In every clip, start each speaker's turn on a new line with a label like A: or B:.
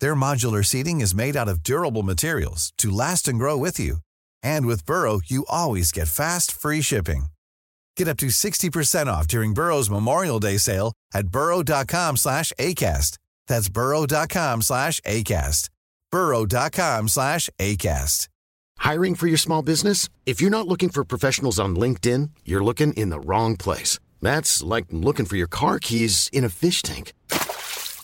A: Their modular seating is made out of durable materials to last and grow with you. And with Burrow, you always get fast, free shipping. Get up to 60% off during Burrow's Memorial Day sale at burrow.com slash ACAST. That's burrow.com slash ACAST. burrow.com slash ACAST.
B: Hiring for your small business? If you're not looking for professionals on LinkedIn, you're looking in the wrong place. That's like looking for your car keys in a fish tank.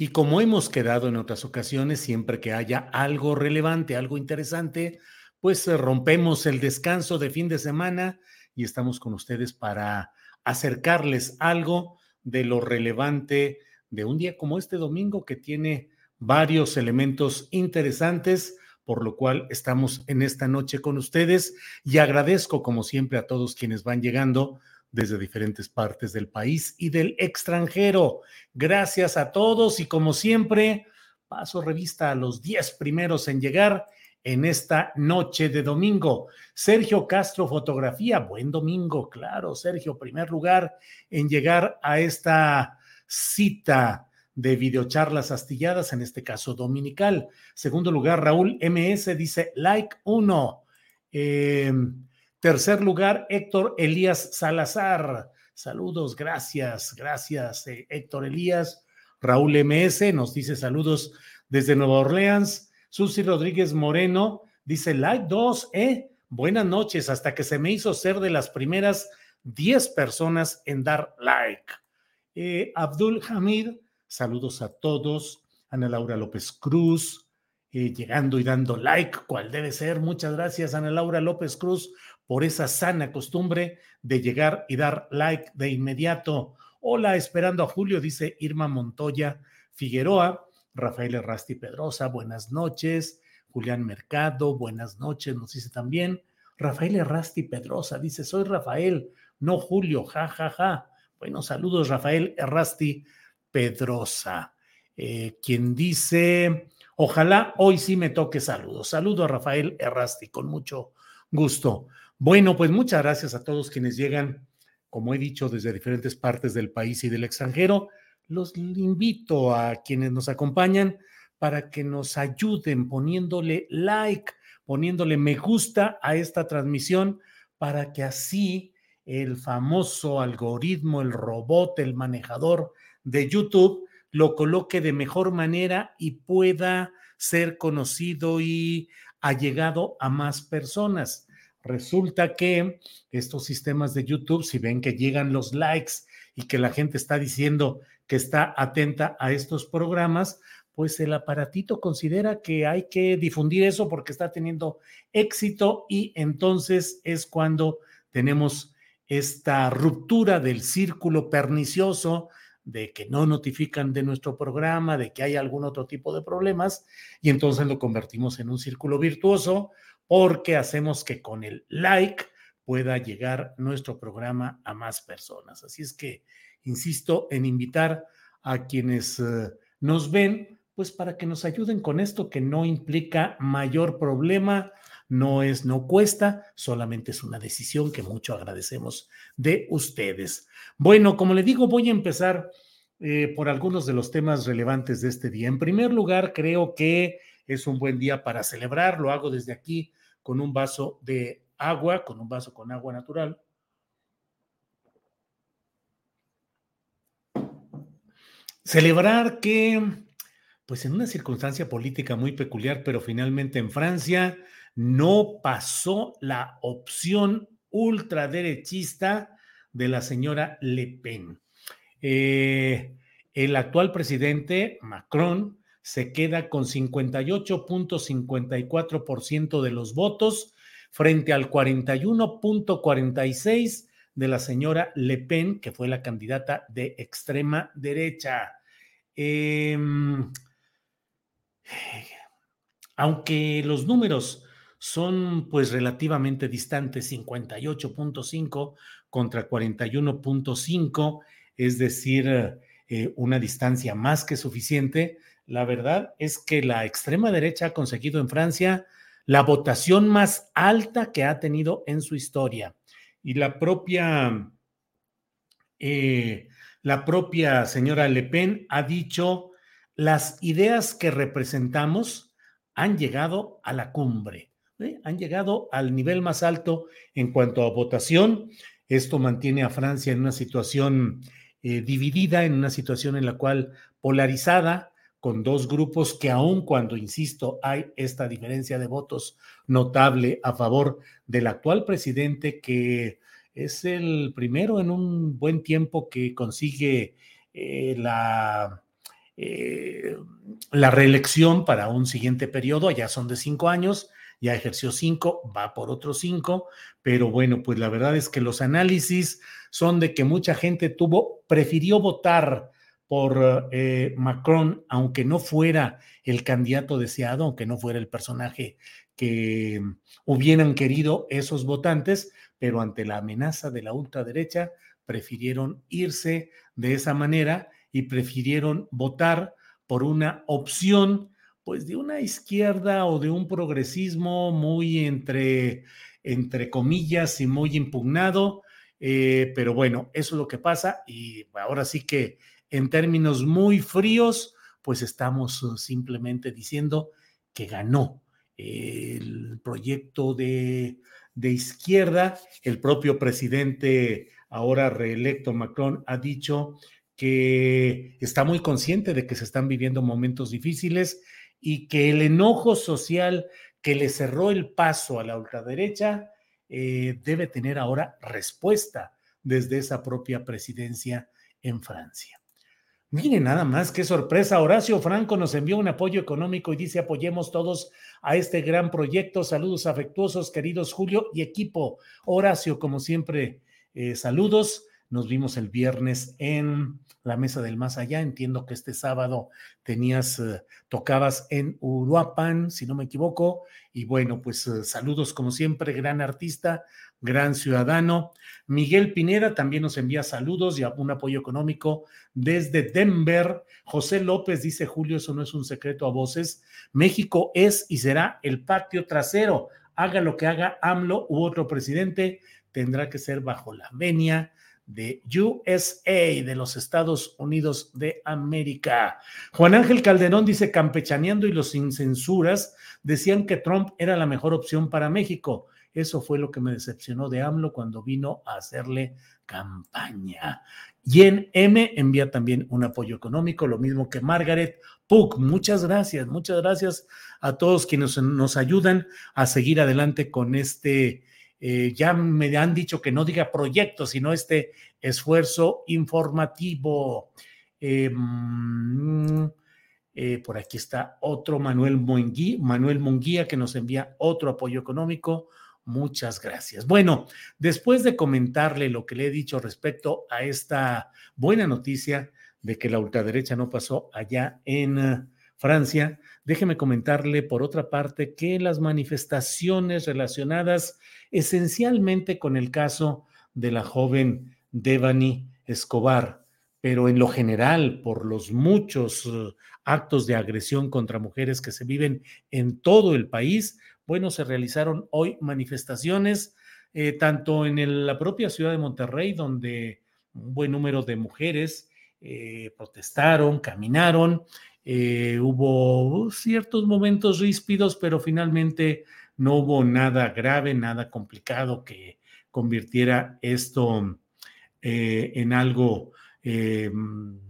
C: y como hemos quedado en otras ocasiones, siempre que haya algo relevante, algo interesante, pues eh, rompemos el descanso de fin de semana y estamos con ustedes para acercarles algo de lo relevante de un día como este domingo que tiene varios elementos interesantes, por lo cual estamos en esta noche con ustedes. Y agradezco como siempre a todos quienes van llegando desde diferentes partes del país y del extranjero. Gracias a todos y como siempre, paso revista a los 10 primeros en llegar en esta noche de domingo. Sergio Castro, fotografía, buen domingo, claro, Sergio, primer lugar en llegar a esta cita de videocharlas astilladas, en este caso dominical. Segundo lugar, Raúl MS dice like uno. Eh, Tercer lugar, Héctor Elías Salazar. Saludos, gracias, gracias, eh, Héctor Elías. Raúl MS nos dice saludos desde Nueva Orleans. Susi Rodríguez Moreno dice like 2, ¿eh? Buenas noches, hasta que se me hizo ser de las primeras 10 personas en dar like. Eh, Abdul Hamid, saludos a todos. Ana Laura López Cruz, eh, llegando y dando like, cual debe ser. Muchas gracias, Ana Laura López Cruz, por esa sana costumbre de llegar y dar like de inmediato. Hola, esperando a Julio, dice Irma Montoya Figueroa, Rafael Errasti Pedrosa, buenas noches. Julián Mercado, buenas noches, nos dice también. Rafael Errasti Pedrosa dice, soy Rafael, no Julio, ja, ja, ja. Bueno, saludos, Rafael Errasti Pedrosa. Eh, quien dice, ojalá hoy sí me toque saludos. Saludo a Rafael Errasti, con mucho gusto. Bueno, pues muchas gracias a todos quienes llegan, como he dicho, desde diferentes partes del país y del extranjero. Los invito a quienes nos acompañan para que nos ayuden poniéndole like, poniéndole me gusta a esta transmisión para que así el famoso algoritmo, el robot, el manejador de YouTube lo coloque de mejor manera y pueda ser conocido y allegado a más personas. Resulta que estos sistemas de YouTube, si ven que llegan los likes y que la gente está diciendo que está atenta a estos programas, pues el aparatito considera que hay que difundir eso porque está teniendo éxito y entonces es cuando tenemos esta ruptura del círculo pernicioso de que no notifican de nuestro programa, de que hay algún otro tipo de problemas, y entonces lo convertimos en un círculo virtuoso porque hacemos que con el like pueda llegar nuestro programa a más personas. Así es que insisto en invitar a quienes eh, nos ven, pues para que nos ayuden con esto que no implica mayor problema, no es, no cuesta, solamente es una decisión que mucho agradecemos de ustedes. Bueno, como le digo, voy a empezar eh, por algunos de los temas relevantes de este día. En primer lugar, creo que es un buen día para celebrar, lo hago desde aquí con un vaso de agua, con un vaso con agua natural. Celebrar que, pues en una circunstancia política muy peculiar, pero finalmente en Francia no pasó la opción ultraderechista de la señora Le Pen. Eh, el actual presidente Macron se queda con 58.54% de los votos frente al 41.46% de la señora Le Pen, que fue la candidata de extrema derecha. Em, aunque los números son pues relativamente distantes, 58.5 contra 41.5, es decir, eh, una distancia más que suficiente, la verdad es que la extrema derecha ha conseguido en Francia la votación más alta que ha tenido en su historia. Y la propia, eh, la propia señora Le Pen ha dicho, las ideas que representamos han llegado a la cumbre, ¿eh? han llegado al nivel más alto en cuanto a votación. Esto mantiene a Francia en una situación eh, dividida, en una situación en la cual polarizada, con dos grupos que aun cuando, insisto, hay esta diferencia de votos notable a favor del actual presidente, que es el primero en un buen tiempo que consigue eh, la, eh, la reelección para un siguiente periodo, ya son de cinco años, ya ejerció cinco, va por otros cinco, pero bueno, pues la verdad es que los análisis son de que mucha gente tuvo, prefirió votar por eh, Macron, aunque no fuera el candidato deseado, aunque no fuera el personaje que hubieran querido esos votantes, pero ante la amenaza de la ultraderecha, prefirieron irse de esa manera y prefirieron votar por una opción pues de una izquierda o de un progresismo muy entre, entre comillas y muy impugnado. Eh, pero bueno, eso es lo que pasa y ahora sí que en términos muy fríos, pues estamos uh, simplemente diciendo que ganó el proyecto de, de izquierda. El propio presidente, ahora reelecto Macron, ha dicho que está muy consciente de que se están viviendo momentos difíciles y que el enojo social que le cerró el paso a la ultraderecha eh, debe tener ahora respuesta desde esa propia presidencia en Francia. Miren, nada más, qué sorpresa. Horacio Franco nos envió un apoyo económico y dice apoyemos todos a este gran proyecto. Saludos afectuosos, queridos Julio y equipo. Horacio, como siempre, eh, saludos. Nos vimos el viernes en la mesa del más allá. Entiendo que este sábado tenías, eh, tocabas en Uruapan, si no me equivoco. Y bueno, pues eh, saludos como siempre, gran artista, gran ciudadano. Miguel Pineda también nos envía saludos y un apoyo económico desde Denver. José López dice, Julio, eso no es un secreto a voces. México es y será el patio trasero. Haga lo que haga AMLO u otro presidente, tendrá que ser bajo la venia de USA, de los Estados Unidos de América. Juan Ángel Calderón dice, campechaneando y los sin censuras decían que Trump era la mejor opción para México. Eso fue lo que me decepcionó de AMLO cuando vino a hacerle campaña. Y en M envía también un apoyo económico, lo mismo que Margaret Puck. Muchas gracias, muchas gracias a todos quienes nos ayudan a seguir adelante con este eh, ya me han dicho que no diga proyecto, sino este esfuerzo informativo. Mm, eh, por aquí está otro Manuel Monguía, Manuel Munguía que nos envía otro apoyo económico. Muchas gracias. Bueno, después de comentarle lo que le he dicho respecto a esta buena noticia de que la ultraderecha no pasó allá en Francia, déjeme comentarle por otra parte que las manifestaciones relacionadas esencialmente con el caso de la joven Devani Escobar, pero en lo general por los muchos uh, actos de agresión contra mujeres que se viven en todo el país, bueno, se realizaron hoy manifestaciones, eh, tanto en la propia ciudad de Monterrey, donde un buen número de mujeres eh, protestaron, caminaron, eh, hubo ciertos momentos ríspidos, pero finalmente no hubo nada grave, nada complicado que convirtiera esto en algo eh,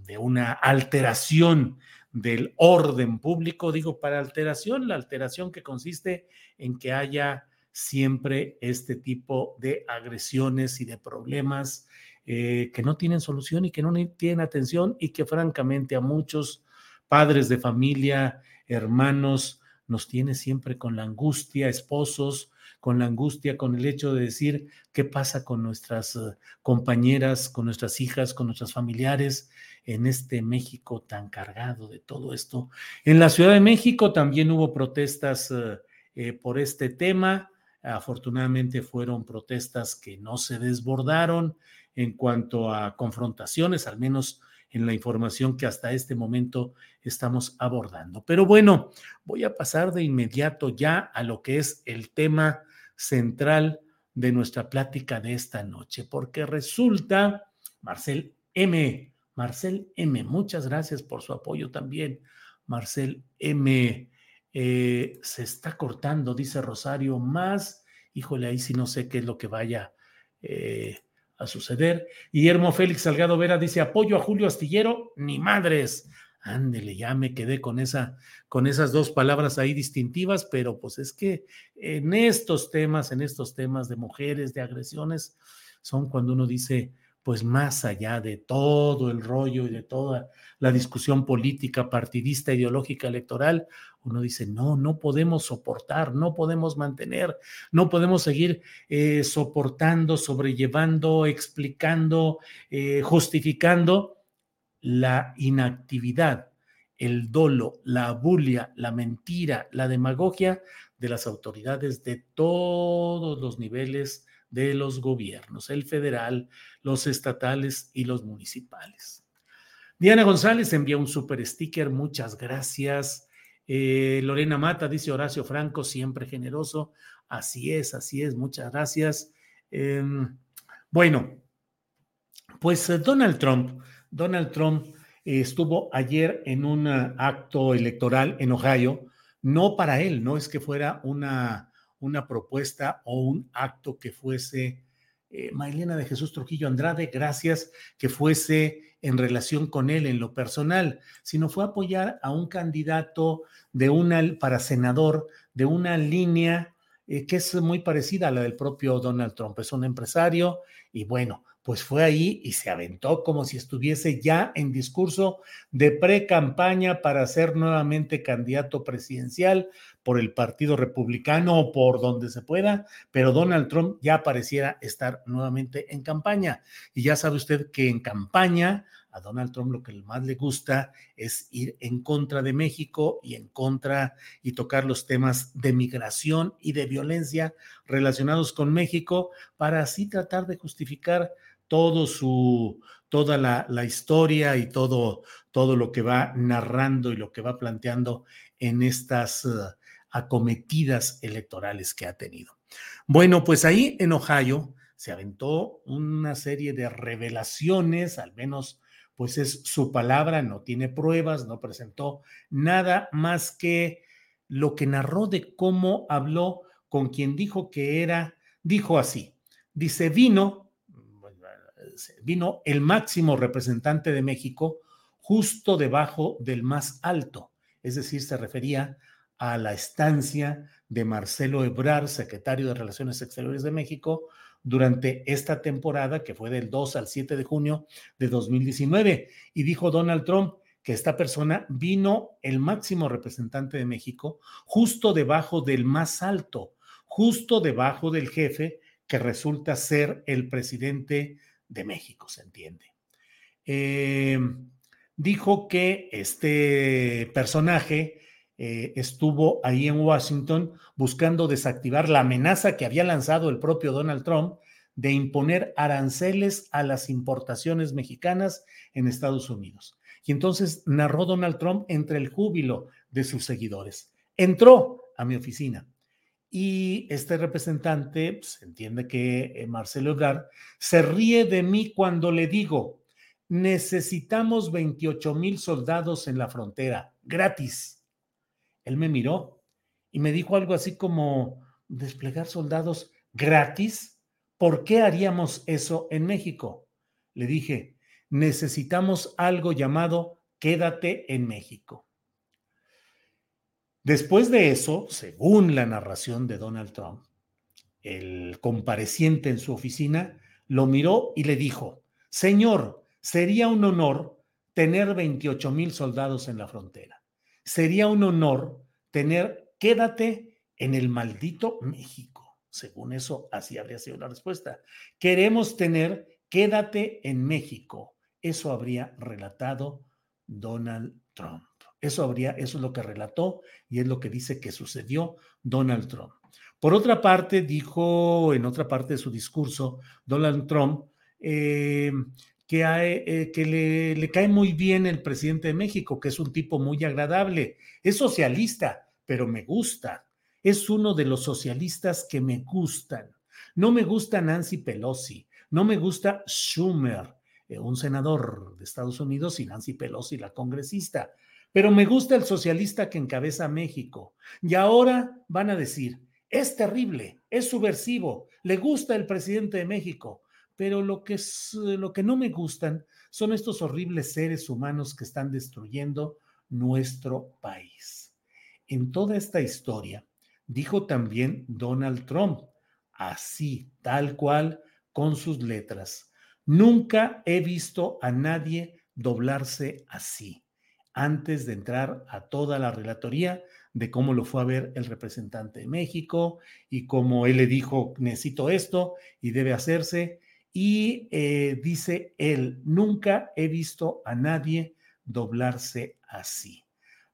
C: de una alteración del orden público, digo, para alteración, la alteración que consiste en que haya siempre este tipo de agresiones y de problemas eh, que no tienen solución y que no tienen atención y que francamente a muchos padres de familia, hermanos, nos tiene siempre con la angustia, esposos, con la angustia, con el hecho de decir qué pasa con nuestras eh, compañeras, con nuestras hijas, con nuestras familiares en este México tan cargado de todo esto. En la Ciudad de México también hubo protestas eh, eh, por este tema. Afortunadamente fueron protestas que no se desbordaron en cuanto a confrontaciones, al menos en la información que hasta este momento estamos abordando. Pero bueno, voy a pasar de inmediato ya a lo que es el tema central de nuestra plática de esta noche, porque resulta, Marcel M., Marcel M., muchas gracias por su apoyo también. Marcel M., eh, se está cortando, dice Rosario, más, híjole, ahí sí no sé qué es lo que vaya eh, a suceder. Guillermo Félix Salgado Vera dice, apoyo a Julio Astillero, ni madres. Ándele, ya me quedé con, esa, con esas dos palabras ahí distintivas, pero pues es que en estos temas, en estos temas de mujeres, de agresiones, son cuando uno dice, pues más allá de todo el rollo y de toda la discusión política, partidista, ideológica, electoral, uno dice, no, no podemos soportar, no podemos mantener, no podemos seguir eh, soportando, sobrellevando, explicando, eh, justificando la inactividad, el dolo, la bulia, la mentira, la demagogia de las autoridades de todos los niveles de los gobiernos, el federal, los estatales y los municipales. Diana González envía un super sticker, muchas gracias. Eh, Lorena Mata dice Horacio Franco, siempre generoso. Así es, así es, muchas gracias. Em, bueno, pues eh, Donald Trump Donald Trump eh, estuvo ayer en un ah, acto electoral en Ohio, no para él, no es que fuera una, una propuesta o un acto que fuese, eh, de Jesús Trujillo Andrade, gracias, que fuese en relación con él en lo personal, sino fue apoyar a un candidato de una, para senador de una línea eh, que es muy parecida a la del propio Donald Trump. Es un empresario y bueno, pues fue ahí y se aventó como si estuviese ya en discurso de pre-campaña para ser nuevamente candidato presidencial por el Partido Republicano o por donde se pueda, pero Donald Trump ya pareciera estar nuevamente en campaña. Y ya sabe usted que en campaña a Donald Trump lo que más le gusta es ir en contra de México y en contra y tocar los temas de migración y de violencia relacionados con México para así tratar de justificar todo su, toda la, historia y todo, todo lo que va narrando y lo que va planteando en estas eh, acometidas electorales que ha tenido. Bueno, pues ahí en Ohio se aventó una serie de revelaciones, al menos pues es su palabra, no tiene pruebas, no presentó nada más que lo que narró de cómo habló con quien dijo que era, dijo así, dice, vino vino el máximo representante de México justo debajo del más alto, es decir, se refería a la estancia de Marcelo Ebrard, secretario de Relaciones Exteriores de México, durante esta temporada, que fue del 2 al 7 de junio de 2019. Y dijo Donald Trump que esta persona vino el máximo representante de México justo debajo del más alto, justo debajo del jefe que resulta ser el presidente de México, se entiende. Em, dijo que este personaje eh, estuvo ahí en Washington buscando desactivar la amenaza que había lanzado el propio Donald Trump de imponer aranceles a las importaciones mexicanas en Estados Unidos. Y entonces narró Donald Trump entre el júbilo de sus seguidores. Entró a mi oficina y este representante, pues, entiende que eh, Marcelo Ebrard se ríe de mí cuando le digo, necesitamos 28 mil soldados en la frontera, gratis. Él me miró y me dijo algo así como, desplegar soldados gratis, ¿por qué haríamos eso en México? Le dije, necesitamos algo llamado quédate en México. Después de eso, según la narración de Donald Trump, el compareciente en su oficina lo miró y le dijo, Señor, sería un honor tener 28 mil soldados en la frontera. Sería un honor tener, quédate en el maldito México. Según eso, así habría sido la respuesta. Queremos tener, quédate en México. Eso habría relatado Donald Trump. Eso habría, eso es lo que relató y es lo que dice que sucedió Donald Trump. Por otra parte, dijo en otra parte de su discurso Donald Trump eh, que, eh, le, cae muy bien el presidente de México, que es un tipo muy agradable. Es socialista, pero me gusta. Es uno de los socialistas que me gustan. No me gusta Nancy Pelosi, no me gusta Schumer, eh, un senador de Estados Unidos, y Nancy Pelosi, la congresista. Pero me gusta el socialista que encabeza México. Y ahora van a decir, es terrible, es subversivo, le gusta el presidente de México, pero lo que, es, lo que no me gustan son estos horribles seres humanos que están destruyendo nuestro país. En toda esta historia, dijo también Donald Trump, así, tal cual, con sus letras, nunca he visto a nadie doblarse así antes de entrar a toda la relatoría de cómo lo fue a ver el representante de México y cómo él le dijo, necesito esto y debe hacerse. Y eh, dice él, nunca he visto a nadie doblarse así.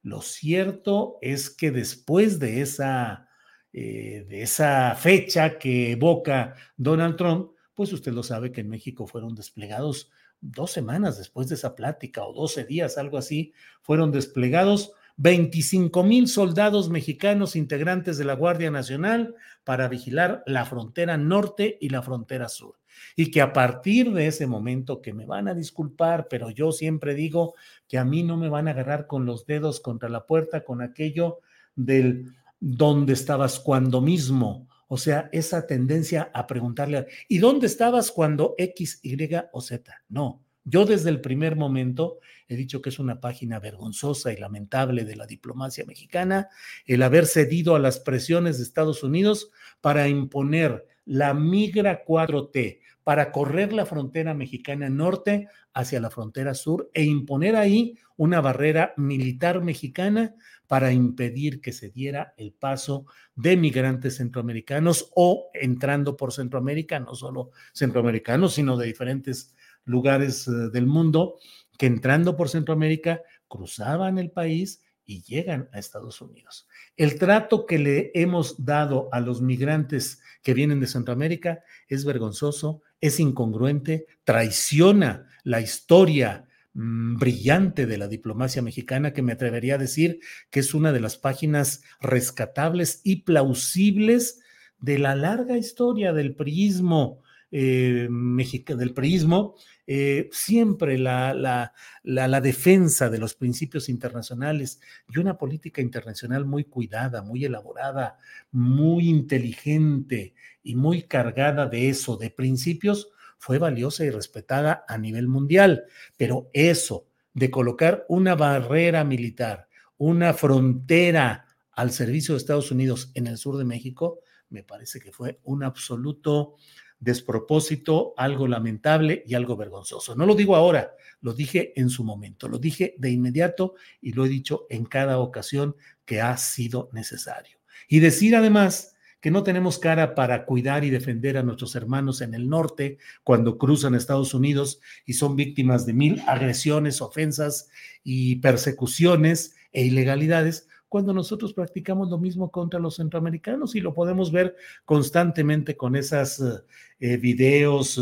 C: Lo cierto es que después de esa, eh, de esa fecha que evoca Donald Trump, pues usted lo sabe que en México fueron desplegados dos semanas después de esa plática o 12 días, algo así, fueron desplegados 25 mil soldados mexicanos integrantes de la Guardia Nacional para vigilar la frontera norte y la frontera sur. Y que a partir de ese momento, que me van a disculpar, pero yo siempre digo que a mí no me van a agarrar con los dedos contra la puerta con aquello del dónde estabas cuando mismo. O sea, esa tendencia a preguntarle, ¿y dónde estabas cuando X, Y o Z? No, yo desde el primer momento he dicho que es una página vergonzosa y lamentable de la diplomacia mexicana el haber cedido a las presiones de Estados Unidos para imponer la migra 4T, para correr la frontera mexicana norte hacia la frontera sur e imponer ahí una barrera militar mexicana para impedir que se diera el paso de migrantes centroamericanos o entrando por Centroamérica, no solo centroamericanos, sino de diferentes lugares eh, del mundo que entrando por Centroamérica cruzaban el país y llegan a Estados Unidos. El trato que le hemos dado a los migrantes que vienen de Centroamérica es vergonzoso, es incongruente, traiciona la historia brillante de la diplomacia mexicana que me atrevería a decir que es una de las páginas rescatables y plausibles de la larga historia del priismo eh, del priismo eh, siempre la, la, la, defensa de los principios internacionales y una política internacional muy cuidada, muy elaborada, muy inteligente y muy cargada de eso, de principios, fue valiosa y respetada a nivel mundial. Pero eso de colocar una barrera militar, una frontera al servicio de Estados Unidos en el sur de México, me parece que fue un absoluto despropósito, algo lamentable y algo vergonzoso. No lo digo ahora, lo dije en su momento, lo dije de inmediato y lo he dicho en cada ocasión que ha sido necesario. Y decir además que no tenemos cara para cuidar y defender a nuestros hermanos en el norte cuando cruzan Estados Unidos y son víctimas de mil agresiones, ofensas y persecuciones e ilegalidades, cuando nosotros practicamos lo mismo contra los centroamericanos y lo podemos ver constantemente con esos eh, eh, videos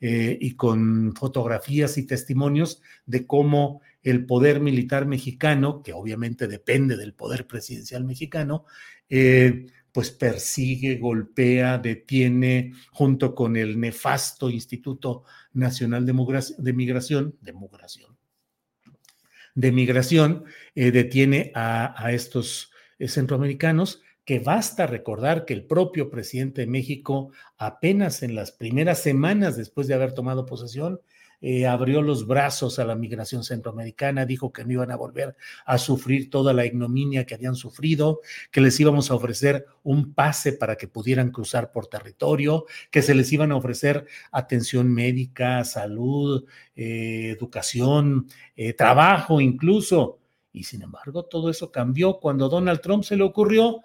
C: eh, y con fotografías y testimonios de cómo el poder militar mexicano, que obviamente depende del poder presidencial mexicano, pues persigue, golpea, detiene, junto con el nefasto Instituto Nacional de, Migración, de Migración, de migración eh, detiene a, estos eh, centroamericanos, que basta recordar que el propio presidente de México, apenas en las primeras semanas después de haber tomado posesión, eh, abrió los brazos a la migración centroamericana, dijo que no iban a volver a sufrir toda la ignominia que habían sufrido, que les íbamos a ofrecer un pase para que pudieran cruzar por territorio, que se les iban a ofrecer atención médica, salud, eh, educación, eh, trabajo incluso. Y sin embargo, todo eso cambió cuando Donald Trump se le ocurrió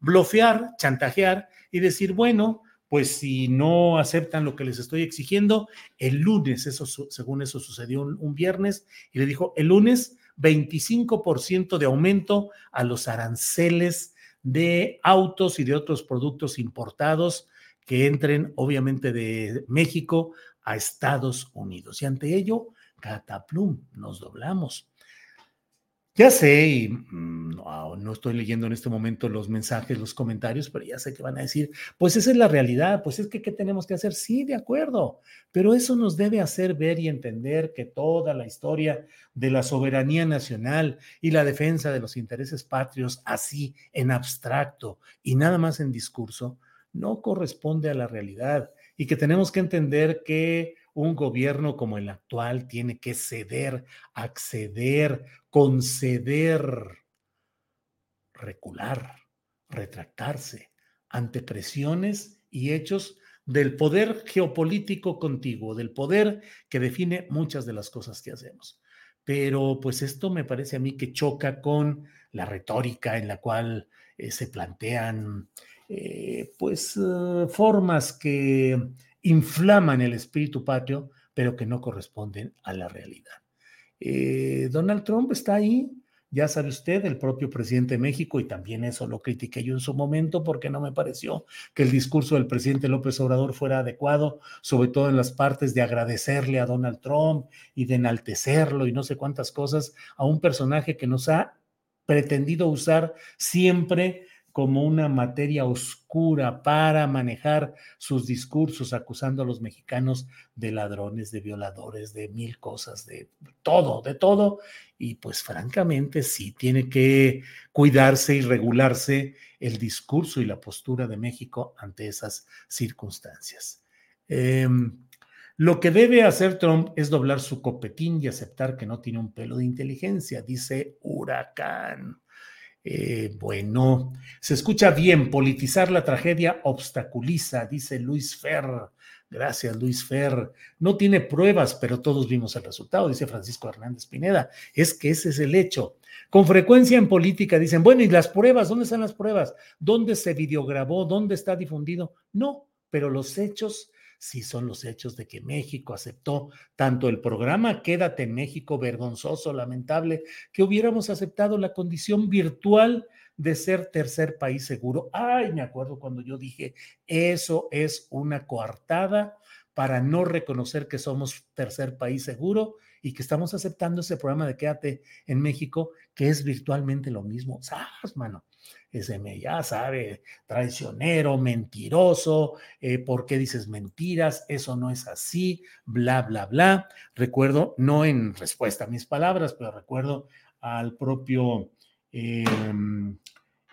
C: blofear, chantajear y decir, bueno, pues si no aceptan lo que les estoy exigiendo, el lunes, eso según eso sucedió un, viernes, y le dijo, el lunes 25% de aumento a los aranceles de autos y de otros productos importados que entren obviamente de México a Estados Unidos. Y ante ello, cataplum, nos doblamos. Ya sé, y mm, no, estoy leyendo en este momento los mensajes, los comentarios, pero ya sé que van a decir, pues esa es la realidad, pues es que ¿qué tenemos que hacer? Sí, de acuerdo, pero eso nos debe hacer ver y entender que toda la historia de la soberanía nacional y la defensa de los intereses patrios, así en abstracto y nada más en discurso, no corresponde a la realidad y que tenemos que entender que un gobierno como el actual tiene que ceder, acceder, conceder, recular, retractarse ante presiones y hechos del poder geopolítico contiguo, del poder que define muchas de las cosas que hacemos. Pero pues esto me parece a mí que choca con la retórica en la cual eh, se plantean eh, pues eh, formas que inflaman el espíritu patrio, pero que no corresponden a la realidad. Eh, Donald Trump está ahí, ya sabe usted, el propio presidente de México, y también eso lo critiqué yo en su momento porque no me pareció que el discurso del presidente López Obrador fuera adecuado, sobre todo en las partes de agradecerle a Donald Trump y de enaltecerlo y no sé cuántas cosas a un personaje que nos ha pretendido usar siempre como una materia oscura para manejar sus discursos acusando a los mexicanos de ladrones, de violadores, de mil cosas, de todo, de todo. Y pues francamente sí tiene que cuidarse y regularse el discurso y la postura de México ante esas circunstancias. Em, lo que debe hacer Trump es doblar su copetín y aceptar que no tiene un pelo de inteligencia, dice Huracán. Eh, bueno, se escucha bien, politizar la tragedia obstaculiza, dice Luis Ferr. Gracias, Luis Ferr. No tiene pruebas, pero todos vimos el resultado, dice Francisco Hernández Pineda. Es que ese es el hecho. Con frecuencia en política dicen, bueno, ¿y las pruebas? ¿Dónde están las pruebas? ¿Dónde se videograbó? ¿Dónde está difundido? No, pero los hechos si son los hechos de que México aceptó tanto el programa Quédate en México, vergonzoso, lamentable, que hubiéramos aceptado la condición virtual de ser tercer país seguro. Ay, me acuerdo cuando yo dije, eso es una coartada para no reconocer que somos tercer país seguro y que estamos aceptando ese programa de Quédate en México, que es virtualmente lo mismo. ¿Sabes, mano? Ese me ya sabe, traicionero, mentiroso, eh, ¿por qué dices mentiras? Eso no es así, bla, bla, bla. Recuerdo, no en respuesta a mis palabras, pero recuerdo al propio em,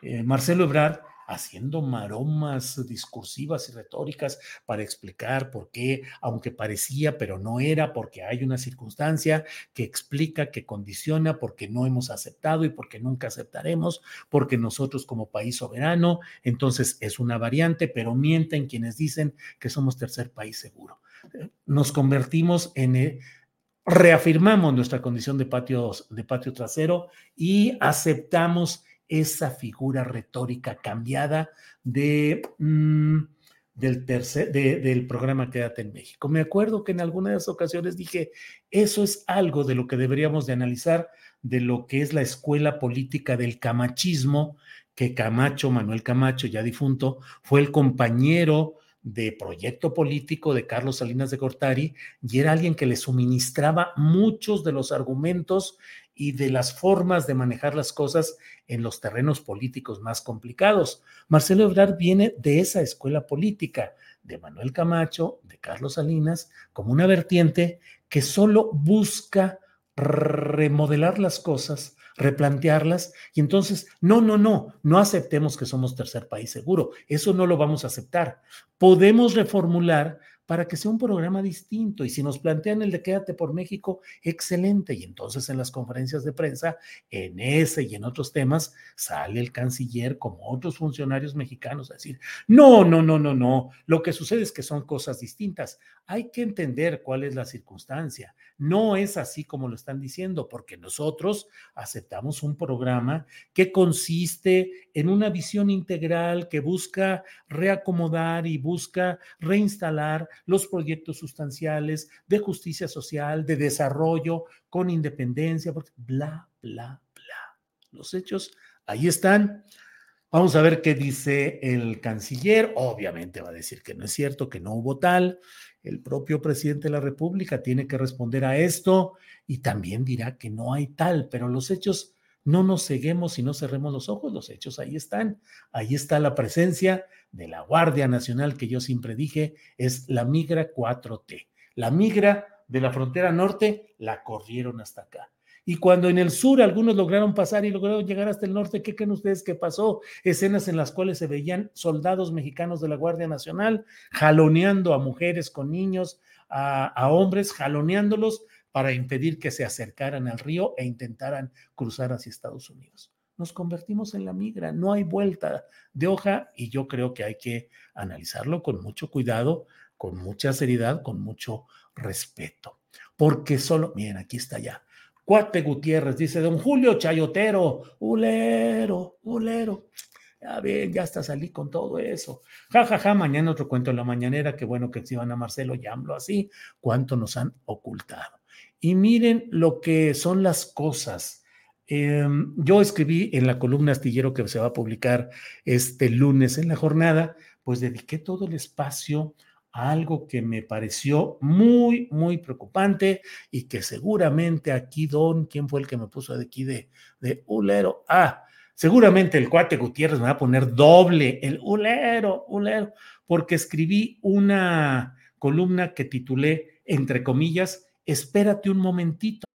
C: eh, Marcelo Ebrard haciendo maromas discursivas y retóricas para explicar por qué, aunque parecía, pero no era, porque hay una circunstancia que explica, que condiciona, porque no hemos aceptado y porque nunca aceptaremos, porque nosotros como país soberano, entonces es una variante, pero mienten quienes dicen que somos tercer país seguro. Nos convertimos en... Eh, reafirmamos nuestra condición de patio, de patio trasero y aceptamos esa figura retórica cambiada de, mm, del, tercer, del programa Quédate en México. Me acuerdo que en algunas ocasiones dije, eso es algo de lo que deberíamos de analizar, de lo que es la escuela política del camachismo, que Camacho, Manuel Camacho, ya difunto, fue el compañero de proyecto político de Carlos Salinas de Gortari y era alguien que le suministraba muchos de los argumentos y de las formas de manejar las cosas en los terrenos políticos más complicados. Marcelo Ebrard viene de esa escuela política, de Manuel Camacho, de Carlos Salinas, como una vertiente que solo busca remodelar las cosas, replantearlas y entonces, no, no, no, no aceptemos que somos tercer país seguro, eso no lo vamos a aceptar. Podemos reformular para que sea un programa distinto. Y si nos plantean el de Quédate por México, excelente. Y entonces en las conferencias de prensa, en ese y en otros temas, sale el canciller como otros funcionarios mexicanos a decir, no, no, no, no, no. Lo que sucede es que son cosas distintas. Hay que entender cuál es la circunstancia. No es así como lo están diciendo, porque nosotros aceptamos un programa que consiste en una visión integral que busca reacomodar y busca reinstalar los proyectos sustanciales de justicia social, de desarrollo, con independencia, bla, bla, bla. Los hechos ahí están. Vamos a ver qué dice el canciller. Obviamente va a decir que no es cierto, que no hubo tal. El propio presidente de la República tiene que responder a esto y también dirá que no hay tal, pero los hechos no nos ceguemos y no cerremos los ojos, los hechos ahí están. Ahí está la presencia de la Guardia Nacional que yo siempre dije es la migra 4T. La migra de la frontera norte la corrieron hasta acá. Y cuando en el sur algunos lograron pasar y lograron llegar hasta el norte, ¿qué creen ustedes que pasó? Escenas en las cuales se veían soldados mexicanos de la Guardia Nacional jaloneando a mujeres con niños, a, a hombres, jaloneándolos para impedir que se acercaran al río e intentaran cruzar hacia Estados Unidos. Nos convertimos en la migra, no hay vuelta de hoja y yo creo que hay que analizarlo con mucho cuidado, con mucha seriedad, con mucho respeto. Porque solo, miren, aquí está ya. Cuate Gutiérrez dice, don Julio Chayotero, ulero, ulero. Ya ven, ya hasta salí con todo eso. Ja, ja, ja, mañana otro cuento en la mañanera, qué bueno que se iban a Marcelo, ya así, cuánto nos han ocultado. Y miren lo que son las cosas. Em, yo escribí en la columna astillero que se va a publicar este lunes en la jornada, pues dediqué todo el espacio a algo que me pareció muy, muy preocupante y que seguramente aquí, Don, ¿quién fue el que me puso de aquí de, de ulero? Ah, seguramente el cuate Gutiérrez me va a poner doble, el ulero, ulero, porque escribí una columna que titulé, entre comillas, espérate un momentito.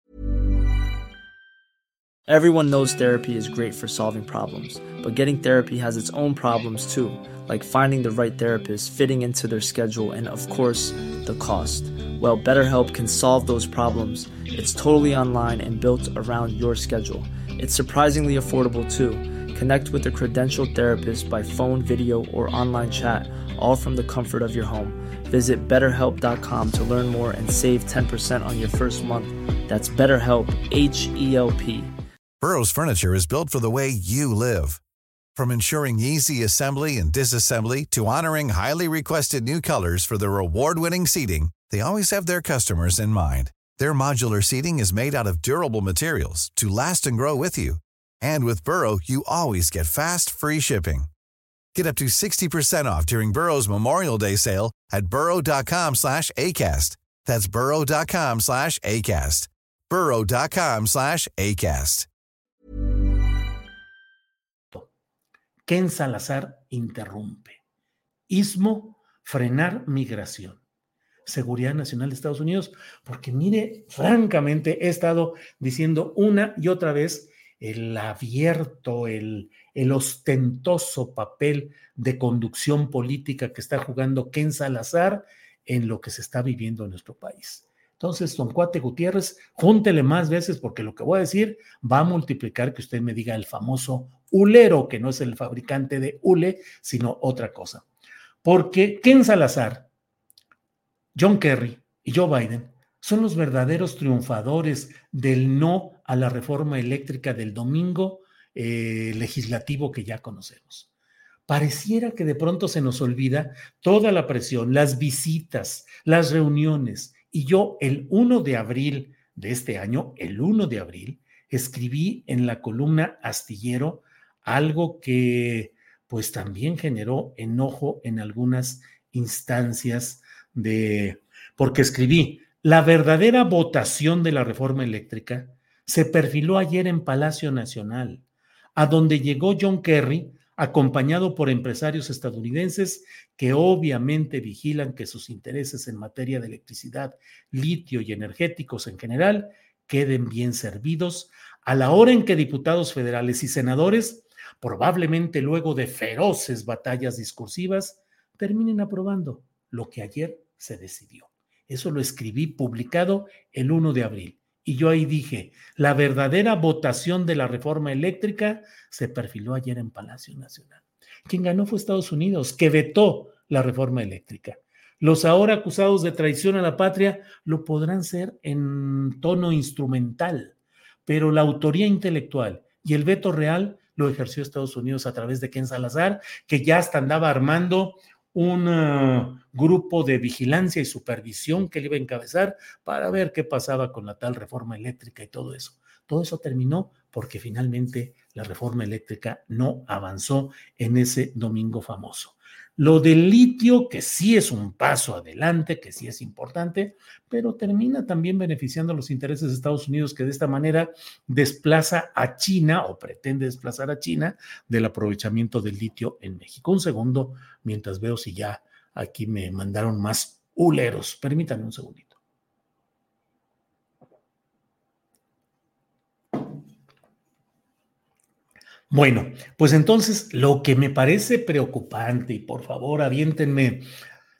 D: Everyone knows therapy is great for solving problems, but getting therapy has its own problems too, like finding the right therapist, fitting into their schedule, and of course, the cost. Well, BetterHelp can solve those problems. It's totally online and built around your schedule. It's surprisingly affordable too. Connect with a credentialed therapist by phone, video, or online chat, all from the comfort of your home. Visit betterhelp.com to learn more and save 10% on your first month. That's BetterHelp, H E L P.
A: Burrow's Furniture is built for the way you live. From ensuring easy assembly and disassembly to honoring highly requested new colors for their award winning seating, they always have their customers in mind. Their modular seating is made out of durable materials to last and grow with you. And with Burrow, you always get fast, free shipping. Get up to 60% off during Burrow's Memorial Day sale at burrow.com slash ACAST. That's burrow.com slash ACAST. burrow.com slash ACAST.
C: Ken Salazar interrumpe. Ismo, frenar migración. Seguridad Nacional de Estados Unidos, porque mire, francamente he estado diciendo una y otra vez el abierto, el, el ostentoso papel de conducción política que está jugando Ken Salazar en lo que se está viviendo en nuestro país. Entonces, don Cuate Gutiérrez, júntele más veces porque lo que voy a decir va a multiplicar que usted me diga el famoso ulero, que no es el fabricante de hule, sino otra cosa. Porque Ken Salazar, John Kerry y Joe Biden son los verdaderos triunfadores del no a la reforma eléctrica del domingo eh, legislativo que ya conocemos. Pareciera que de pronto se nos olvida toda la presión, las visitas, las reuniones. Y yo el 1 de abril de este año, el 1 de abril, escribí en la columna Astillero algo que pues también generó enojo en algunas instancias de, porque escribí, la verdadera votación de la reforma eléctrica se perfiló ayer en Palacio Nacional, a donde llegó John Kerry, acompañado por empresarios estadounidenses que obviamente vigilan que sus intereses en materia de electricidad, litio y energéticos en general queden bien servidos a la hora en que diputados federales y senadores, probablemente luego de feroces batallas discursivas, terminen aprobando lo que ayer se decidió. Eso lo escribí publicado el 1 de abril. Y yo ahí dije, la verdadera votación de la reforma eléctrica se perfiló ayer en Palacio Nacional. Quien ganó fue Estados Unidos, que vetó la reforma eléctrica. Los ahora acusados de traición a la patria lo podrán ser en tono instrumental, pero la autoría intelectual y el veto real lo ejerció Estados Unidos a través de Ken Salazar, que ya hasta andaba armando un uh, grupo de vigilancia y supervisión que le iba a encabezar para ver qué pasaba con la tal reforma eléctrica y todo eso. Todo eso terminó porque finalmente la reforma eléctrica no avanzó en ese domingo famoso. Lo del litio, que sí es un paso adelante, que sí es importante, pero termina también beneficiando los intereses de Estados Unidos, que de esta manera desplaza a China o pretende desplazar a China del aprovechamiento del litio en México. Un segundo, mientras veo si ya aquí me mandaron más huleros. Permítanme un segundito. Bueno, pues entonces lo que me parece preocupante, y por favor aviéntenme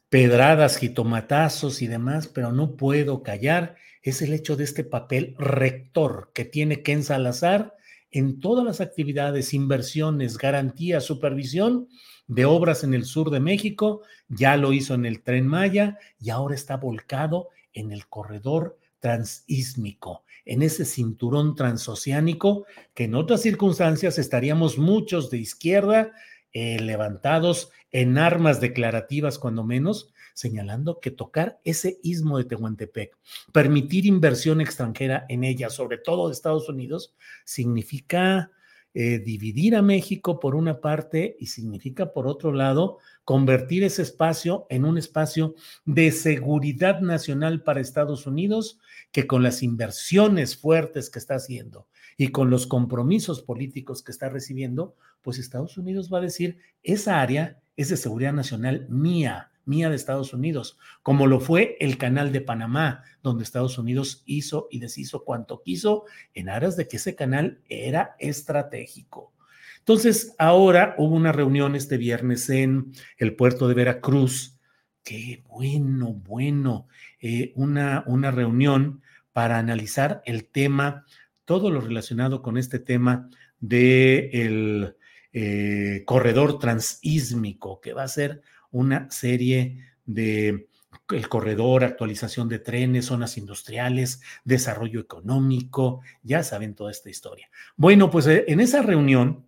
C: pedradas, jitomatazos y demás, pero no puedo callar, es el hecho de este papel rector que tiene Ken Salazar en todas las actividades, inversiones, garantías, supervisión de obras en el sur de México, ya lo hizo en el tren Maya y ahora está volcado en el corredor transísmico, en ese cinturón transoceánico que en otras circunstancias estaríamos muchos de izquierda eh, levantados en armas declarativas cuando menos, señalando que tocar ese istmo de Tehuantepec, permitir inversión extranjera en ella, sobre todo de Estados Unidos, significa eh, dividir a México por una parte y significa, por otro lado, convertir ese espacio en un espacio de seguridad nacional para Estados Unidos, que con las inversiones fuertes que está haciendo y con los compromisos políticos que está recibiendo, pues Estados Unidos va a decir, esa área es de seguridad nacional mía mía de Estados Unidos, como lo fue el canal de Panamá, donde Estados Unidos hizo y deshizo cuanto quiso en aras de que ese canal era estratégico. Entonces, ahora hubo una reunión este viernes en el puerto de Veracruz. Qué bueno, bueno, eh, una, una reunión para analizar el tema, todo lo relacionado con este tema del el eh, corredor transísmico, que va a ser una serie de el corredor, actualización de trenes, zonas industriales, desarrollo económico, ya saben toda esta historia. Bueno, pues eh, en esa reunión,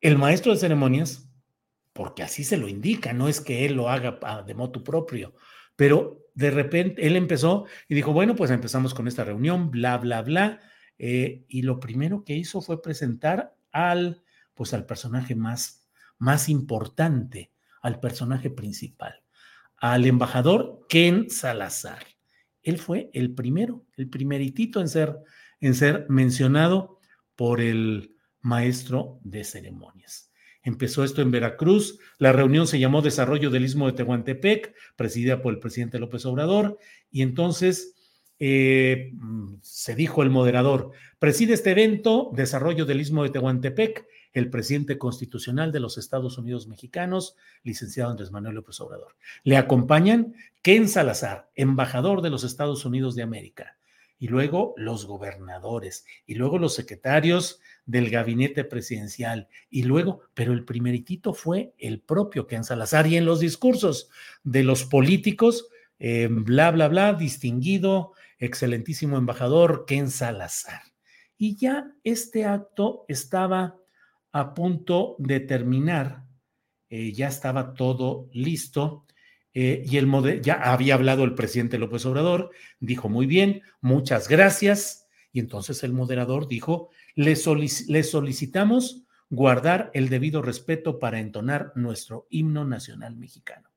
C: el maestro de ceremonias, porque así se lo indica, no es que él lo haga de motu propio, pero de repente él empezó y dijo, bueno, pues empezamos con esta reunión, bla, bla, bla, eh, y lo primero que hizo fue presentar al, pues al personaje más, más importante al personaje principal, al embajador Ken Salazar. Él fue el primero, el primeritito en ser, en ser mencionado por el maestro de ceremonias. Empezó esto en Veracruz, la reunión se llamó Desarrollo del Istmo de Tehuantepec, presidida por el presidente López Obrador, y entonces eh, se dijo el moderador, preside este evento, Desarrollo del Istmo de Tehuantepec, el presidente constitucional de los Estados Unidos mexicanos, licenciado Andrés Manuel López Obrador. Le acompañan Ken Salazar, embajador de los Estados Unidos de América, y luego los gobernadores, y luego los secretarios del gabinete presidencial, y luego, pero el primeritito fue el propio Ken Salazar, y en los discursos de los políticos, eh, bla, bla, bla, distinguido, excelentísimo embajador Ken Salazar. Y ya este acto estaba a punto de terminar, eh, ya estaba todo listo. Eh, y el ya había hablado el presidente López Obrador, dijo muy bien, muchas gracias. Y entonces el moderador dijo, le, le solicitamos guardar el debido respeto para entonar nuestro himno nacional mexicano.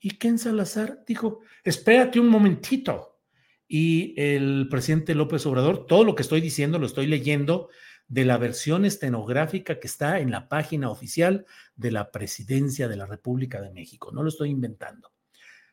C: Y Ken Salazar dijo, espérate un momentito. Y el presidente López Obrador, todo lo que estoy diciendo lo estoy leyendo de la versión estenográfica que está en la página oficial de la Presidencia de la República de México. No lo estoy inventando.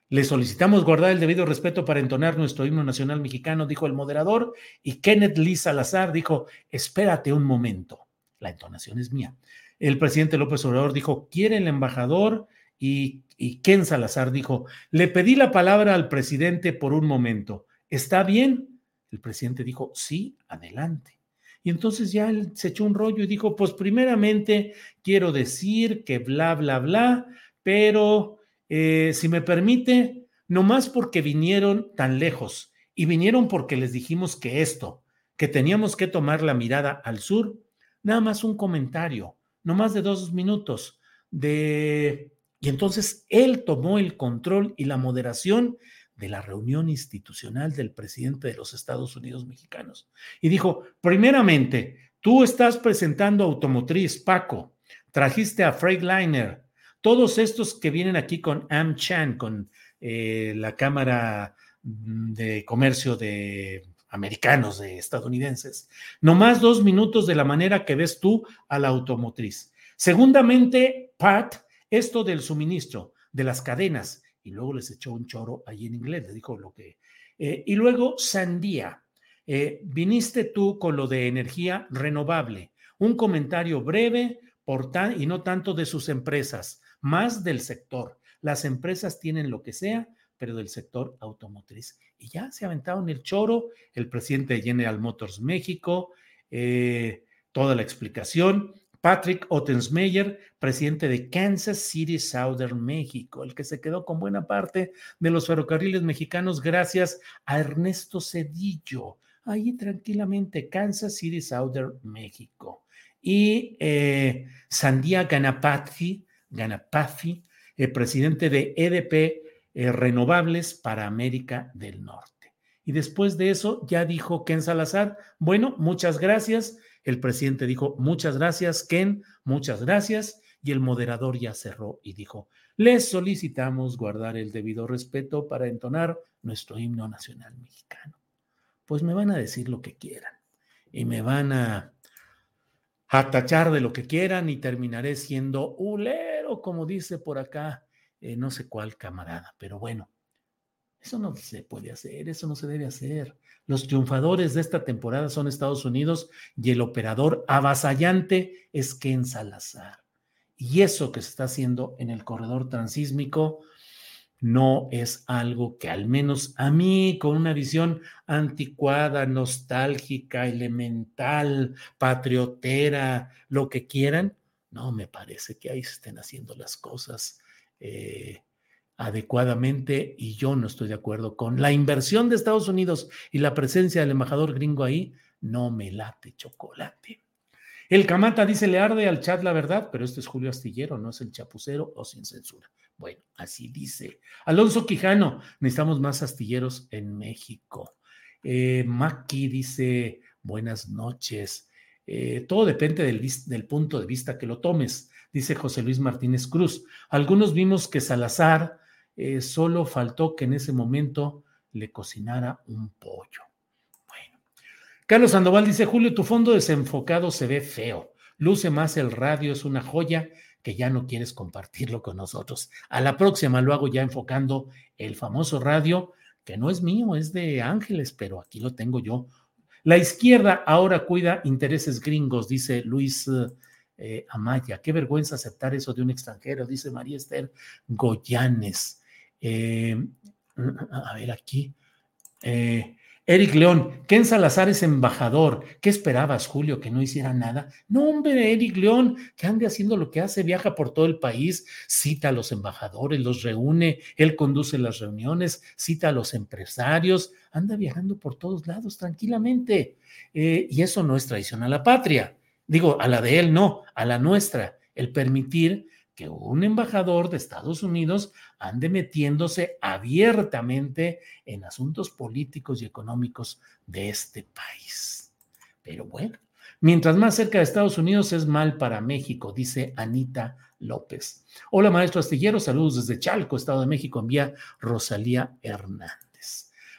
C: Le solicitamos guardar el debido respeto para entonar nuestro himno nacional mexicano, dijo el moderador, y Kenneth Lee Salazar dijo, espérate un momento. La entonación es mía. El presidente López Obrador dijo, ¿quiere el embajador y, y Ken Salazar dijo, le pedí la palabra al presidente por un momento. ¿Está bien? El presidente dijo, sí, adelante. Y entonces ya él se echó un rollo y dijo, pues primeramente quiero decir que bla, bla, bla, pero eh, si me permite, nomás porque vinieron tan lejos y vinieron porque les dijimos que esto, que teníamos que tomar la mirada al sur, nada más un comentario, no más de dos minutos de... Y entonces él tomó el control y la moderación de la reunión institucional del presidente de los Estados Unidos mexicanos. Y dijo, primeramente, tú estás presentando automotriz, Paco, trajiste a Freightliner, todos estos que vienen aquí con AmChan, con eh, la Cámara de Comercio de americanos, de estadounidenses. No más dos minutos de la manera que ves tú a la automotriz. Segundamente, Pat, esto del suministro, de las cadenas, y luego les echó un choro ahí en inglés, le dijo lo que... Eh, y luego Sandía, eh, viniste tú con lo de energía renovable, un comentario breve por tan, y no tanto de sus empresas, más del sector. Las empresas tienen lo que sea, pero del sector automotriz. Y ya se aventaron el choro, el presidente de General Motors México, eh, toda la explicación. Patrick Ottensmeyer, presidente de Kansas City Southern México, el que se quedó con buena parte de los ferrocarriles mexicanos gracias a Ernesto Cedillo, ahí tranquilamente, Kansas City Southern México. Y eh, Sandia Ganapathy, Ganapathy el presidente de EDP eh, Renovables para América del Norte. Y después de eso ya dijo Ken Salazar, bueno, muchas gracias el presidente dijo, muchas gracias, Ken, muchas gracias. Y el moderador ya cerró y dijo, les solicitamos guardar el debido respeto para entonar nuestro himno nacional mexicano. Pues me van a decir lo que quieran y me van a, atachar de lo que quieran y terminaré siendo ulero, como dice por acá, eh, no sé cuál camarada, pero bueno, eso no se puede hacer, eso no se debe hacer. Los triunfadores de esta temporada son Estados Unidos y el operador avasallante es Ken Salazar. Y eso que se está haciendo en el corredor transísmico no es algo que al menos a mí, con una visión anticuada, nostálgica, elemental, patriotera, lo que quieran, no me parece que ahí se estén haciendo las cosas. Eh, adecuadamente y yo no estoy de acuerdo con la inversión de Estados Unidos y la presencia del embajador gringo ahí, no me late chocolate. El Camata dice, le arde al chat la verdad, pero este es Julio Astillero, no es el chapucero o sin censura. Bueno, así dice. Alonso Quijano, necesitamos más astilleros en México. Eh, Maki dice, buenas noches. Eh, todo depende del, del punto de vista que lo tomes, dice José Luis Martínez Cruz. Algunos vimos que Salazar eh, solo faltó que en ese momento le cocinara un pollo. Bueno. Carlos Sandoval dice, Julio, tu fondo desenfocado se ve feo. Luce más el radio, es una joya que ya no quieres compartirlo con nosotros. A la próxima lo hago ya enfocando el famoso radio, que no es mío, es de Ángeles, pero aquí lo tengo yo. La izquierda ahora cuida intereses gringos, dice Luis eh, Amaya. Qué vergüenza aceptar eso de un extranjero, dice María Esther Goyanes. Eh, a ver aquí. Eh, Eric León, Ken Salazar es embajador. ¿Qué esperabas, Julio, que no hiciera nada? No, hombre, Eric León, que ande haciendo lo que hace, viaja por todo el país, cita a los embajadores, los reúne, él conduce las reuniones, cita a los empresarios, anda viajando por todos lados tranquilamente. Eh, y eso no es traición a la patria. Digo, a la de él no, a la nuestra, el permitir que un embajador de Estados Unidos ande metiéndose abiertamente en asuntos políticos y económicos de este país. Pero bueno, mientras más cerca de Estados Unidos es mal para México, dice Anita López. Hola, maestro astillero, saludos desde Chalco, Estado de México, envía Rosalía Hernández.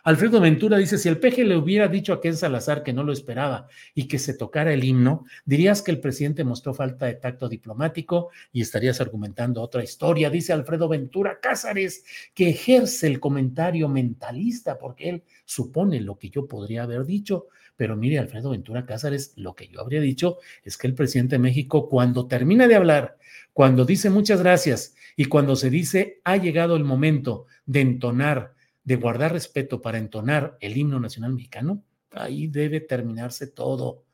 C: Alfredo Ventura dice, si el PG le hubiera dicho a Ken Salazar que no lo esperaba y que se tocara el himno, dirías que el presidente mostró falta de tacto diplomático y estarías argumentando otra historia. Dice Alfredo Ventura Cázares, que ejerce el comentario mentalista porque él supone lo que yo podría haber dicho. Pero mire, Alfredo Ventura Cázares, lo que yo habría dicho es que el presidente de México, cuando termina de hablar, cuando dice muchas gracias y cuando se dice ha llegado el momento de entonar de guardar respeto para entonar el himno nacional mexicano, ahí debe terminarse todo.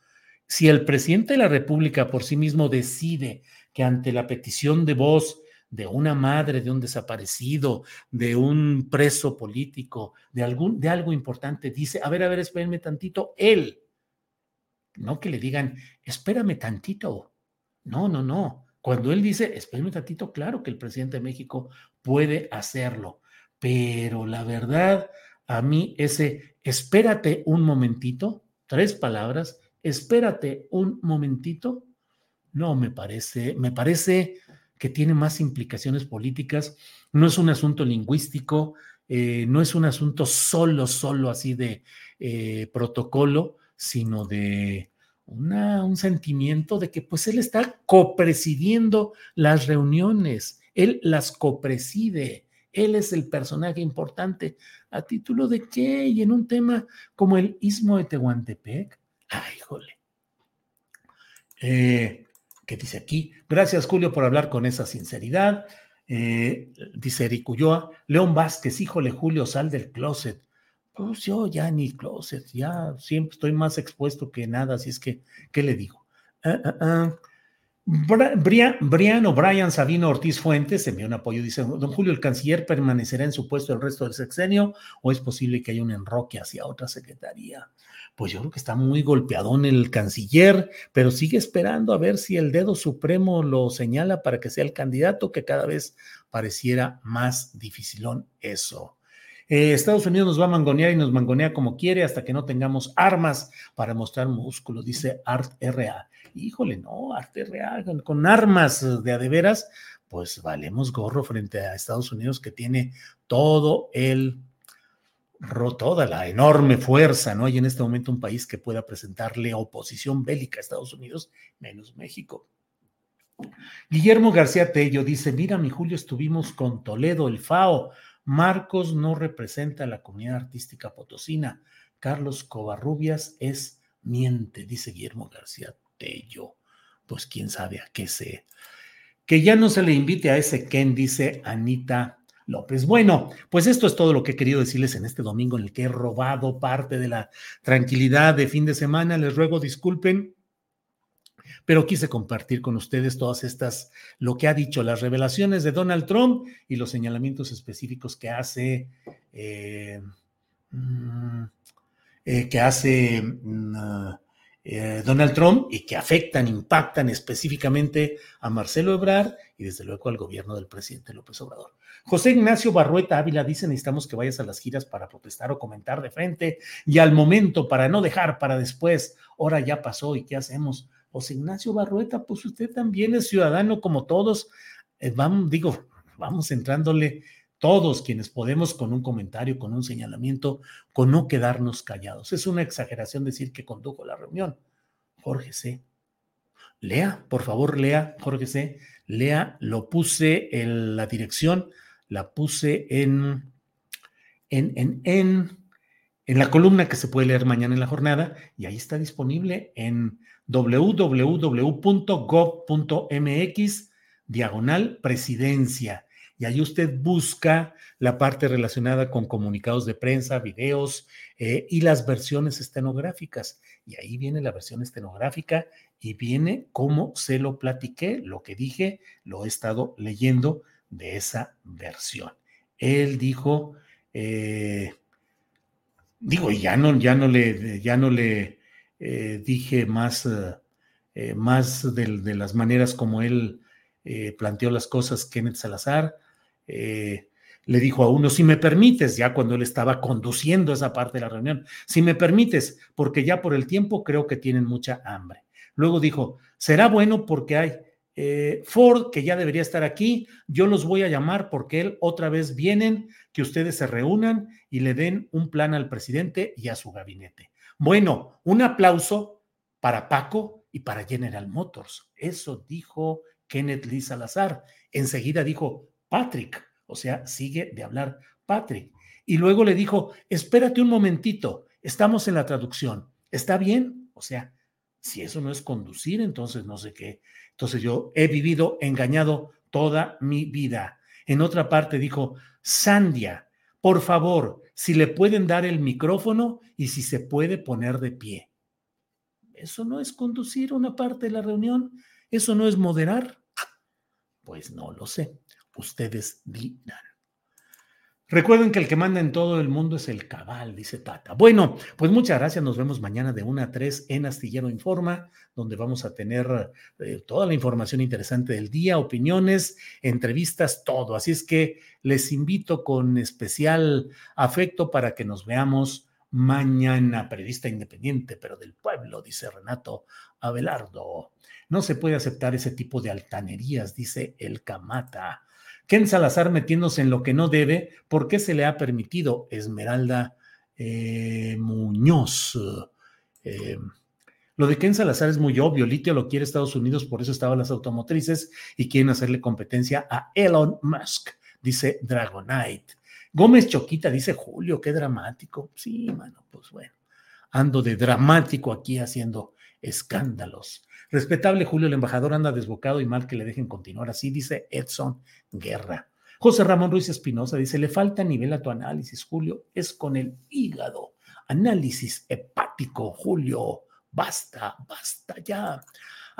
C: Si el presidente de la República por sí mismo decide que ante la petición de voz de una madre, de un desaparecido, de un preso político, de, algún, de algo importante, dice, a ver, a ver, espérenme tantito, él, no que le digan, espérame tantito. No, no, no. Cuando él dice, espérenme tantito, claro que el presidente de México puede hacerlo pero la verdad, a mí ese espérate un momentito, tres palabras, espérate un momentito, no me parece, me parece que tiene más implicaciones políticas, no es un asunto lingüístico, eh, no es un asunto solo, solo así de eh, protocolo, sino de una, un sentimiento de que pues él está copresidiendo las reuniones, él las copreside, él es el personaje importante. ¿A título de qué? Y en un tema como el Istmo de Tehuantepec. Ay, jole. Eh, ¿Qué dice aquí? Gracias, Julio, por hablar con esa sinceridad. Eh, dice Eric Ulloa. León Vázquez, híjole, Julio, sal del closet. Pues yo ya ni closet, ya siempre estoy más expuesto que nada, así es que, ¿qué le digo? Ah, ah, ah. Brian, Brian Sabino Ortiz Fuentes envió un apoyo. Dice: Don Julio, ¿el canciller permanecerá en su puesto el resto del sexenio o es posible que haya un enroque hacia otra secretaría? Pues yo creo que está muy golpeado en el canciller, pero sigue esperando a ver si el dedo supremo lo señala para que sea el candidato, que cada vez pareciera más dificilón eso. Eh, Estados Unidos nos va a mangonear y nos mangonea como quiere hasta que no tengamos armas para mostrar músculo, dice Art RA híjole, no, arte real, con armas de adeveras, pues valemos gorro frente a Estados Unidos que tiene todo el toda la enorme fuerza, ¿no? Hay en este momento un país que pueda presentarle oposición bélica a Estados Unidos, menos México. Guillermo García Tello dice, mira, mi Julio, estuvimos con Toledo, el FAO. Marcos no representa a la comunidad artística potosina. Carlos Covarrubias es miente, dice Guillermo García yo, pues quién sabe a qué sé. Que ya no se le invite a ese Ken, dice Anita López. Bueno, pues esto es todo lo que he querido decirles en este domingo en el que he robado parte de la tranquilidad de fin de semana. Les ruego disculpen, pero quise compartir con ustedes todas estas, lo que ha dicho, las revelaciones de Donald Trump y los señalamientos específicos que hace, eh, mm, eh, que hace mm, eh, Donald Trump y que afectan, impactan específicamente a Marcelo Ebrard y desde luego al gobierno del presidente López Obrador. José Ignacio Barrueta Ávila dice, necesitamos que vayas a las giras para protestar o comentar de frente y al momento para no dejar para después, ahora ya pasó y qué hacemos. José Ignacio Barrueta, pues usted también es ciudadano como todos. Eh, digo, vamos entrándole todos quienes podemos con un comentario, con un señalamiento, con no quedarnos callados. Es una exageración decir que condujo la reunión. Jorge C. Lea, por favor, lea, Jorge C. Lea, lo puse en la dirección, la puse en, en, en, en, en la columna que se puede leer mañana en la jornada y ahí está disponible en www.gov.mx diagonal presidencia y ahí usted busca la parte relacionada con comunicados de prensa, videos eh, y las versiones estenográficas. Y ahí viene la versión estenográfica y viene cómo se lo platiqué, lo que dije, lo he estado leyendo de esa versión. Él dijo, eh, digo, ya no, ya no le, ya no le eh, dije más, más de, de, las maneras como él planteó las cosas, Kenneth Salazar eh, le dijo a uno, si me permites, ya cuando él estaba conduciendo esa parte de la reunión, si me permites, porque ya por el tiempo creo que tienen mucha hambre. Luego dijo, será bueno porque hay, eh, Ford, que ya debería estar aquí, yo los voy a llamar porque él otra vez vienen, que ustedes se reúnan y le den un plan al presidente y a su gabinete. Bueno, un aplauso para Paco y para General Motors. Eso dijo Kenneth Lee Salazar. Enseguida dijo Patrick, o sea, sigue de hablar Patrick. Y luego le dijo, espérate un momentito, estamos en la traducción. ¿Está bien? O sea, si eso no es conducir, entonces no sé qué. Entonces yo he vivido engañado toda mi vida. En otra parte dijo, Sandia, por favor, si le pueden dar el micrófono y si se puede poner de pie. ¿Eso no es conducir una parte de la reunión? ¿Eso no es moderar? Pues no lo sé. Ustedes dirán. Recuerden que el que manda en todo el mundo es el cabal, dice Tata. Bueno, pues muchas gracias. Nos vemos mañana de 1 a 3 en Astillero Informa, donde vamos a tener eh, toda la información interesante del día, opiniones, entrevistas, todo. Así es que les invito con especial afecto para que nos veamos mañana. Periodista independiente, pero del pueblo, dice Renato Abelardo. No se puede aceptar ese tipo de altanerías, dice el Camata. Ken Salazar metiéndose en lo que no debe, ¿por qué se le ha permitido? Esmeralda eh, Muñoz. Eh, lo de Ken Salazar es muy obvio. Litio lo quiere Estados Unidos, por eso estaban las automotrices y quieren hacerle competencia a Elon Musk, dice Dragonite. Gómez Choquita dice Julio, qué dramático. Sí, mano, pues bueno. Ando de dramático aquí haciendo escándalos. Respetable Julio, el embajador anda desbocado y mal que le dejen continuar así, dice Edson Guerra. José Ramón Ruiz Espinosa dice, le falta nivel a tu análisis, Julio, es con el hígado. Análisis hepático, Julio. Basta, basta ya.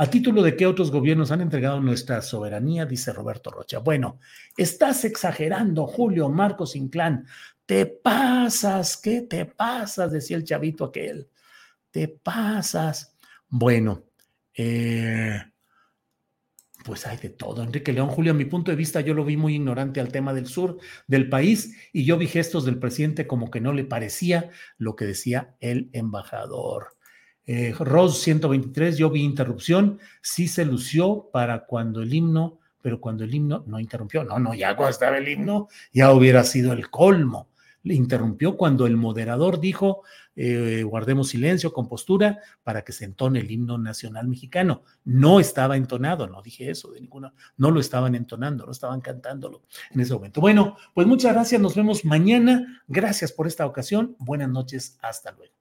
C: ¿A título de qué otros gobiernos han entregado nuestra soberanía? Dice Roberto Rocha. Bueno, estás exagerando, Julio Marcos Inclán. Te pasas, ¿qué te pasas? Decía el chavito aquel. Te pasas. Bueno, eh, pues hay de todo. Enrique León, Julio, a mi punto de vista, yo lo vi muy ignorante al tema del sur del país y yo vi gestos del presidente como que no le parecía lo que decía el embajador. Eh, Rose 123, yo vi interrupción, sí se lució para cuando el himno, pero cuando el himno no interrumpió, no, no, ya cuando estaba el himno, ya hubiera sido el colmo. Le interrumpió cuando el moderador dijo, eh, guardemos silencio, compostura, para que se entone el himno nacional mexicano. No estaba entonado, no dije eso de ninguna, no lo estaban entonando, no estaban cantándolo en ese momento. Bueno, pues muchas gracias, nos vemos mañana. Gracias por esta ocasión. Buenas noches, hasta luego.